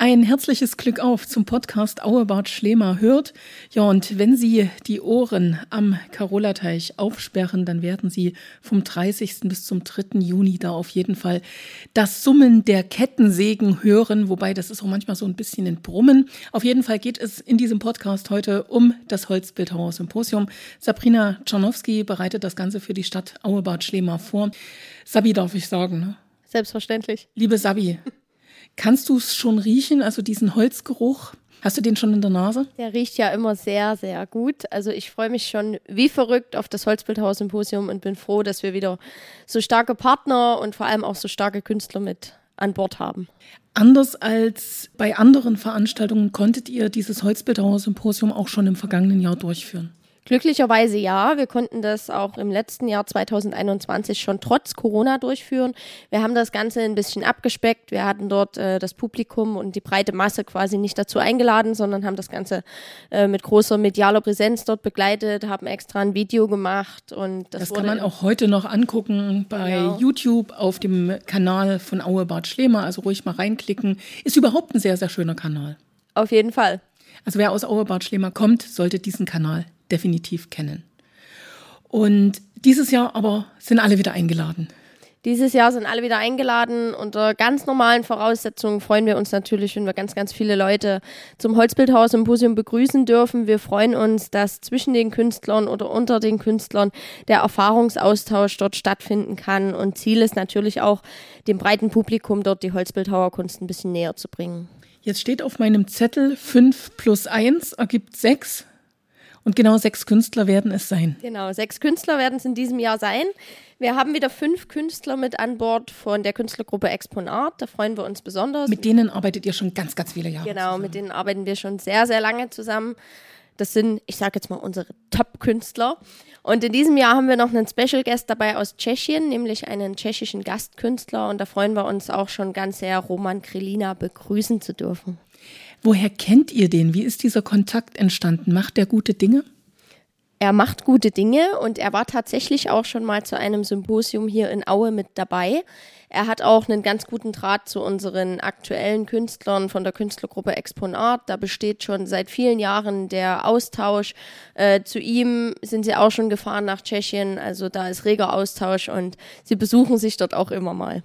Ein herzliches Glück auf zum Podcast Auebart Schlemer hört. Ja, und wenn Sie die Ohren am Karolateich aufsperren, dann werden Sie vom 30. bis zum 3. Juni da auf jeden Fall das Summen der Kettensägen hören, wobei das ist auch manchmal so ein bisschen ein Brummen. Auf jeden Fall geht es in diesem Podcast heute um das Holzbildhauer Symposium. Sabrina Czarnowski bereitet das Ganze für die Stadt Auebart Schlemer vor. Sabi darf ich sagen, ne? Selbstverständlich. Liebe Sabi, Kannst du es schon riechen, also diesen Holzgeruch? Hast du den schon in der Nase? Der riecht ja immer sehr, sehr gut. Also ich freue mich schon wie verrückt auf das Holzbildhaus-Symposium und bin froh, dass wir wieder so starke Partner und vor allem auch so starke Künstler mit an Bord haben. Anders als bei anderen Veranstaltungen konntet ihr dieses Holzbildhauer-Symposium auch schon im vergangenen Jahr durchführen. Glücklicherweise ja. Wir konnten das auch im letzten Jahr 2021 schon trotz Corona durchführen. Wir haben das Ganze ein bisschen abgespeckt. Wir hatten dort äh, das Publikum und die breite Masse quasi nicht dazu eingeladen, sondern haben das Ganze äh, mit großer medialer Präsenz dort begleitet, haben extra ein Video gemacht und das, das kann man auch heute noch angucken bei genau. YouTube auf dem Kanal von Aue Bad Schlemer. Also ruhig mal reinklicken. Ist überhaupt ein sehr, sehr schöner Kanal. Auf jeden Fall. Also wer aus Aue Bad Schlemer kommt, sollte diesen Kanal definitiv kennen. Und dieses Jahr aber sind alle wieder eingeladen. Dieses Jahr sind alle wieder eingeladen. Unter ganz normalen Voraussetzungen freuen wir uns natürlich, wenn wir ganz, ganz viele Leute zum Holzbildhaus-Symposium begrüßen dürfen. Wir freuen uns, dass zwischen den Künstlern oder unter den Künstlern der Erfahrungsaustausch dort stattfinden kann. Und Ziel ist natürlich auch, dem breiten Publikum dort die Holzbildhauerkunst ein bisschen näher zu bringen. Jetzt steht auf meinem Zettel 5 plus 1 ergibt 6. Und genau sechs Künstler werden es sein. Genau, sechs Künstler werden es in diesem Jahr sein. Wir haben wieder fünf Künstler mit an Bord von der Künstlergruppe Exponat. Da freuen wir uns besonders. Mit denen arbeitet ihr schon ganz, ganz viele Jahre. Genau, zusammen. mit denen arbeiten wir schon sehr, sehr lange zusammen. Das sind, ich sage jetzt mal, unsere Top-Künstler. Und in diesem Jahr haben wir noch einen Special Guest dabei aus Tschechien, nämlich einen tschechischen Gastkünstler. Und da freuen wir uns auch schon ganz sehr, Roman Krelina begrüßen zu dürfen. Woher kennt ihr den? Wie ist dieser Kontakt entstanden? Macht er gute Dinge? Er macht gute Dinge und er war tatsächlich auch schon mal zu einem Symposium hier in Aue mit dabei. Er hat auch einen ganz guten Draht zu unseren aktuellen Künstlern von der Künstlergruppe Exponat. Da besteht schon seit vielen Jahren der Austausch. Äh, zu ihm sind sie auch schon gefahren nach Tschechien. Also da ist reger Austausch und sie besuchen sich dort auch immer mal.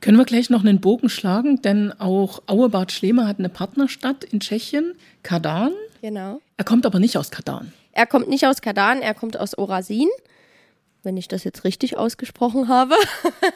Können wir gleich noch einen Bogen schlagen, denn auch Auebad Schlemer hat eine Partnerstadt in Tschechien, Kadan. Genau. Er kommt aber nicht aus Kadan. Er kommt nicht aus Kadan, er kommt aus Orasin. Wenn ich das jetzt richtig ausgesprochen habe.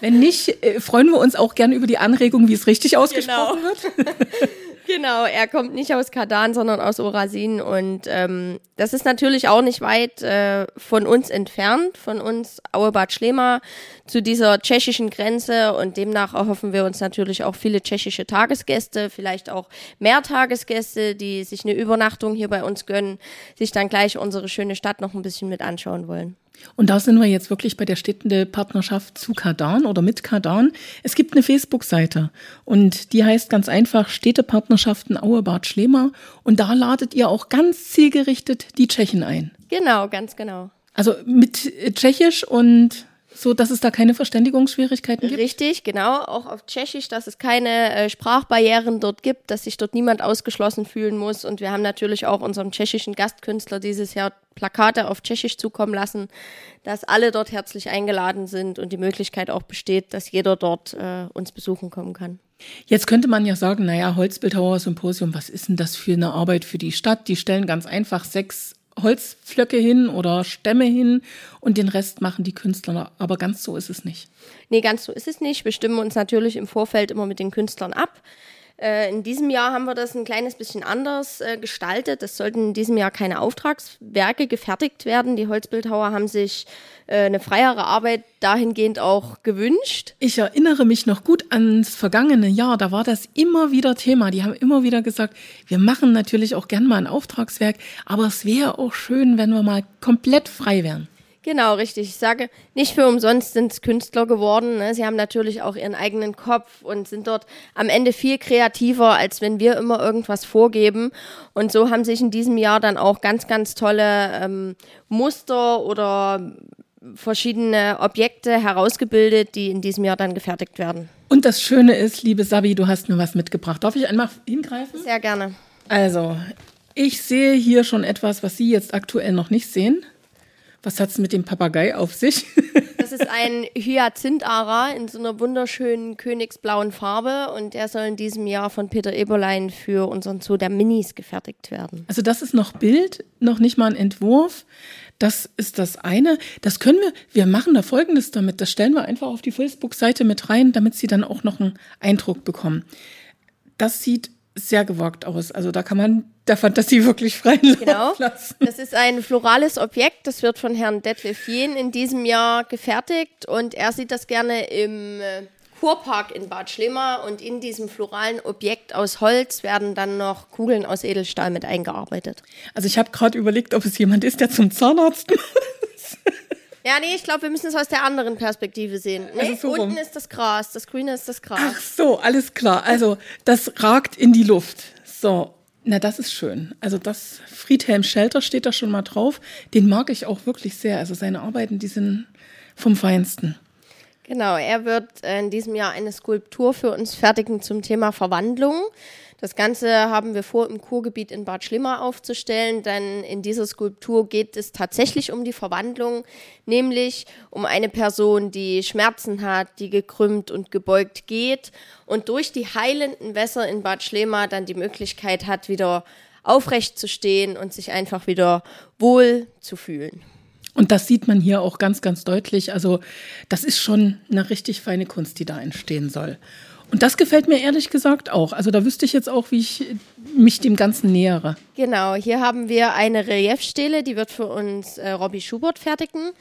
Wenn nicht, äh, freuen wir uns auch gerne über die Anregung, wie es richtig ausgesprochen genau. wird. Genau, er kommt nicht aus Kadan, sondern aus Orasin und ähm, das ist natürlich auch nicht weit äh, von uns entfernt, von uns Auebad Schlema zu dieser tschechischen Grenze und demnach erhoffen wir uns natürlich auch viele tschechische Tagesgäste, vielleicht auch mehr Tagesgäste, die sich eine Übernachtung hier bei uns gönnen, sich dann gleich unsere schöne Stadt noch ein bisschen mit anschauen wollen. Und da sind wir jetzt wirklich bei der städtende Partnerschaft zu Kardan oder mit Kardan. Es gibt eine Facebook-Seite und die heißt ganz einfach Städtepartnerschaften Auebad Schlema und da ladet ihr auch ganz zielgerichtet die Tschechen ein. Genau, ganz genau. Also mit Tschechisch und so dass es da keine Verständigungsschwierigkeiten gibt? Richtig, genau. Auch auf Tschechisch, dass es keine äh, Sprachbarrieren dort gibt, dass sich dort niemand ausgeschlossen fühlen muss. Und wir haben natürlich auch unserem tschechischen Gastkünstler dieses Jahr Plakate auf Tschechisch zukommen lassen, dass alle dort herzlich eingeladen sind und die Möglichkeit auch besteht, dass jeder dort äh, uns besuchen kommen kann. Jetzt könnte man ja sagen, naja, Holzbildhauer Symposium, was ist denn das für eine Arbeit für die Stadt? Die stellen ganz einfach sechs Holzflöcke hin oder Stämme hin und den Rest machen die Künstler. Aber ganz so ist es nicht. Nee, ganz so ist es nicht. Wir stimmen uns natürlich im Vorfeld immer mit den Künstlern ab. Äh, in diesem Jahr haben wir das ein kleines bisschen anders äh, gestaltet. Es sollten in diesem Jahr keine Auftragswerke gefertigt werden. Die Holzbildhauer haben sich äh, eine freiere Arbeit dahingehend auch gewünscht. Ich erinnere mich noch gut ans vergangene Jahr. Da war das immer wieder Thema. Die haben immer wieder gesagt, wir machen natürlich auch gern mal ein Auftragswerk, aber es wäre auch schön, wenn wir mal komplett frei wären. Genau, richtig. Ich sage, nicht für umsonst sind es Künstler geworden. Ne? Sie haben natürlich auch ihren eigenen Kopf und sind dort am Ende viel kreativer, als wenn wir immer irgendwas vorgeben. Und so haben sich in diesem Jahr dann auch ganz, ganz tolle ähm, Muster oder verschiedene Objekte herausgebildet, die in diesem Jahr dann gefertigt werden. Und das Schöne ist, liebe Sabi, du hast mir was mitgebracht. Darf ich einmal hingreifen? Sehr gerne. Also, ich sehe hier schon etwas, was Sie jetzt aktuell noch nicht sehen. Was hat es mit dem Papagei auf sich? Das ist ein Hyazinthara in so einer wunderschönen königsblauen Farbe und der soll in diesem Jahr von Peter Eberlein für unseren Zoo der Minis gefertigt werden. Also das ist noch Bild, noch nicht mal ein Entwurf. Das ist das eine. Das können wir, wir machen da Folgendes damit. Das stellen wir einfach auf die Facebook-Seite mit rein, damit Sie dann auch noch einen Eindruck bekommen. Das sieht sehr gewagt aus. Also da kann man der Fantasie wirklich freien Genau. Lassen. Das ist ein florales Objekt, das wird von Herrn Detlef Jehn in diesem Jahr gefertigt und er sieht das gerne im äh, Kurpark in Bad Schlema und in diesem floralen Objekt aus Holz werden dann noch Kugeln aus Edelstahl mit eingearbeitet. Also ich habe gerade überlegt, ob es jemand ist, der zum Zahnarzt muss. Ja, nee, ich glaube, wir müssen es aus der anderen Perspektive sehen. Nee, Also so rum. unten ist das Gras, das Grüne ist das Gras. Ach so, alles klar. Also das ragt in die Luft. So, na das ist schön. Also das Friedhelm Schelter steht da schon mal drauf. Den mag ich auch wirklich sehr. Also seine Arbeiten, die sind vom Feinsten. Genau, er wird in diesem Jahr eine Skulptur für uns fertigen zum Thema Verwandlung. Das Ganze haben wir vor, im Kurgebiet in Bad Schlimmer aufzustellen, denn in dieser Skulptur geht es tatsächlich um die Verwandlung, nämlich um eine Person, die Schmerzen hat, die gekrümmt und gebeugt geht und durch die heilenden Wässer in Bad Schlema dann die Möglichkeit hat, wieder aufrecht zu stehen und sich einfach wieder wohl zu fühlen. Und das sieht man hier auch ganz, ganz deutlich. Also das ist schon eine richtig feine Kunst, die da entstehen soll. Und das gefällt mir ehrlich gesagt auch. Also da wüsste ich jetzt auch, wie ich mich dem Ganzen nähere. Genau, hier haben wir eine Reliefstele, die wird für uns äh, Robbie Schubert fertigen.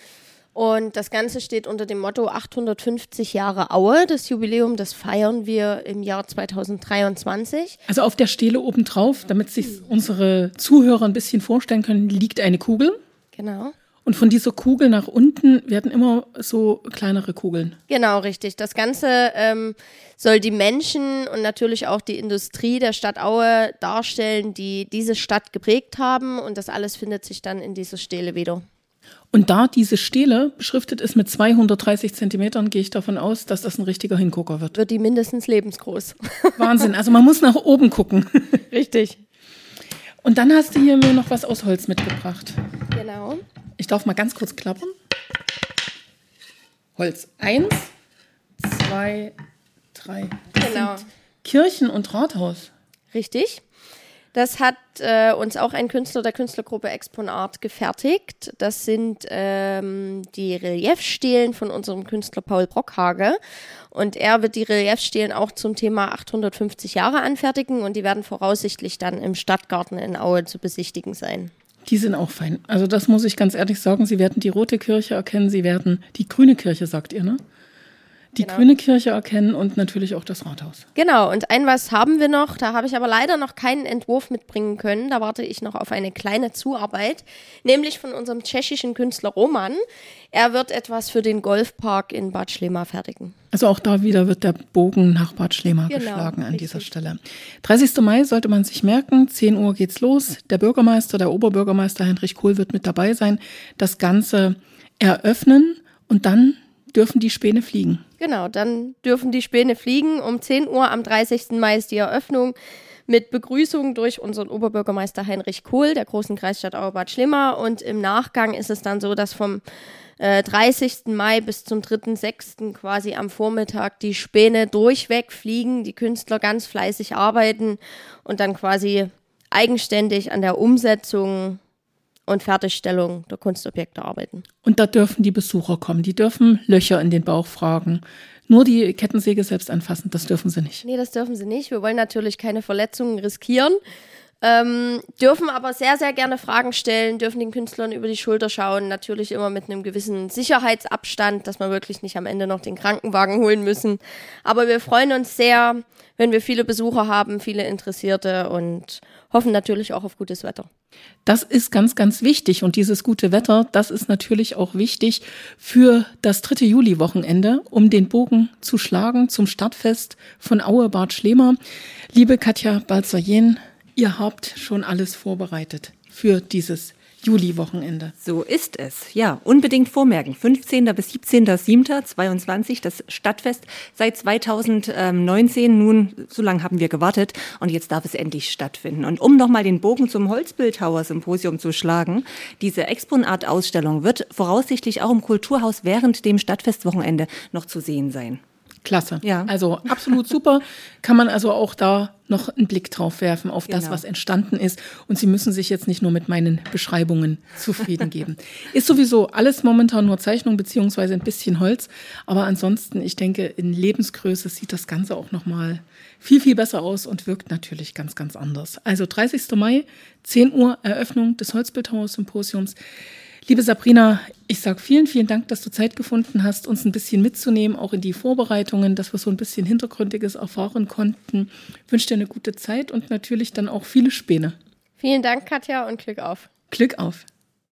Und das Ganze steht unter dem Motto 850 Jahre Aue. Das Jubiläum, das feiern wir im Jahr 2023. Also auf der Stele obendrauf, damit sich unsere Zuhörer ein bisschen vorstellen können, liegt eine Kugel. Genau. Und von dieser Kugel nach unten werden immer so kleinere Kugeln. Genau, richtig. Das Ganze ähm, soll die Menschen und natürlich auch die Industrie der Stadt Aue darstellen, die diese Stadt geprägt haben. Und das alles findet sich dann in dieser Stele wieder. Und da diese Stele beschriftet ist mit 230 Zentimetern, gehe ich davon aus, dass das ein richtiger Hingucker wird. Wird die mindestens lebensgroß. Wahnsinn. Also man muss nach oben gucken. richtig. Und dann hast du hier mir noch was aus Holz mitgebracht. Genau. Ich darf mal ganz kurz klappern. Holz. Eins, zwei, drei. Das Genau. Kirchen und Rathaus. Richtig. Das hat äh, uns auch ein Künstler der Künstlergruppe Exponart gefertigt. Das sind ähm, die Reliefstelen von unserem Künstler Paul Brockhage. Und er wird die Reliefstelen auch zum Thema 850 Jahre anfertigen und die werden voraussichtlich dann im Stadtgarten in Aue zu besichtigen sein. Die sind auch fein. Also das muss ich ganz ehrlich sagen. Sie werden die rote Kirche erkennen, Sie werden die grüne Kirche, sagt ihr, ne? Die Genau. grüne Kirche erkennen und natürlich auch das Rathaus. Genau, und ein was haben wir noch, da habe ich aber leider noch keinen Entwurf mitbringen können, da warte ich noch auf eine kleine Zuarbeit, nämlich von unserem tschechischen Künstler Roman. Er wird etwas für den Golfpark in Bad Schlema fertigen. Also auch da wieder wird der Bogen nach Bad Schlema Genau, geschlagen an dieser richtig. Stelle. 30. Mai sollte man sich merken, 10 Uhr geht's los. Der Bürgermeister, der Oberbürgermeister Heinrich Kohl wird mit dabei sein, das Ganze eröffnen und dann dürfen die Späne fliegen. Genau, dann dürfen die Späne fliegen. Um 10 Uhr am 30. Mai ist die Eröffnung mit Begrüßung durch unseren Oberbürgermeister Heinrich Kohl der großen Kreisstadt Auerbad Schlimmer. Und im Nachgang ist es dann so, dass vom äh, 30. Mai bis zum 3.6. quasi am Vormittag die Späne durchweg fliegen, die Künstler ganz fleißig arbeiten und dann quasi eigenständig an der Umsetzung und Fertigstellung der Kunstobjekte arbeiten. Und da dürfen die Besucher kommen. Die dürfen Löcher in den Bauch fragen. Nur die Kettensäge selbst anfassen, das dürfen sie nicht. Nee, das dürfen sie nicht. Wir wollen natürlich keine Verletzungen riskieren. Ähm, dürfen aber sehr, sehr gerne Fragen stellen, dürfen den Künstlern über die Schulter schauen. Natürlich immer mit einem gewissen Sicherheitsabstand, dass wir wirklich nicht am Ende noch den Krankenwagen holen müssen. Aber wir freuen uns sehr, wenn wir viele Besucher haben, viele Interessierte und hoffen natürlich auch auf gutes Wetter. Das ist ganz, ganz wichtig. Und dieses gute Wetter, das ist natürlich auch wichtig für das dritte Juli-Wochenende, um den Bogen zu schlagen zum Stadtfest von Aue Bad Schlema. Liebe Katja Balzer-Jen, ihr habt schon alles vorbereitet für dieses Juli-Wochenende. So ist es. Ja, unbedingt vormerken. 15. bis 17.07.22 das Stadtfest seit 2019. Nun, so lange haben wir gewartet und jetzt darf es endlich stattfinden. Und um nochmal den Bogen zum Holzbildhauer-Symposium zu schlagen, diese Exponat-Ausstellung wird voraussichtlich auch im Kulturhaus während dem Stadtfestwochenende noch zu sehen sein. Klasse. Ja. Also absolut super. Kann man also auch da noch einen Blick drauf werfen auf das, genau. was entstanden ist. Und Sie müssen sich jetzt nicht nur mit meinen Beschreibungen zufrieden geben. ist sowieso alles momentan nur Zeichnung beziehungsweise ein bisschen Holz. Aber ansonsten, ich denke, in Lebensgröße sieht das Ganze auch nochmal viel, viel besser aus und wirkt natürlich ganz, ganz anders. Also 30. Mai, 10 Uhr Eröffnung des Holzbildhauer-Symposiums. Liebe Sabrina, ich sage vielen, vielen Dank, dass du Zeit gefunden hast, uns ein bisschen mitzunehmen, auch in die Vorbereitungen, dass wir so ein bisschen Hintergründiges erfahren konnten. Ich wünsche dir eine gute Zeit und natürlich dann auch viele Späne. Vielen Dank, Katja, und Glück auf. Glück auf.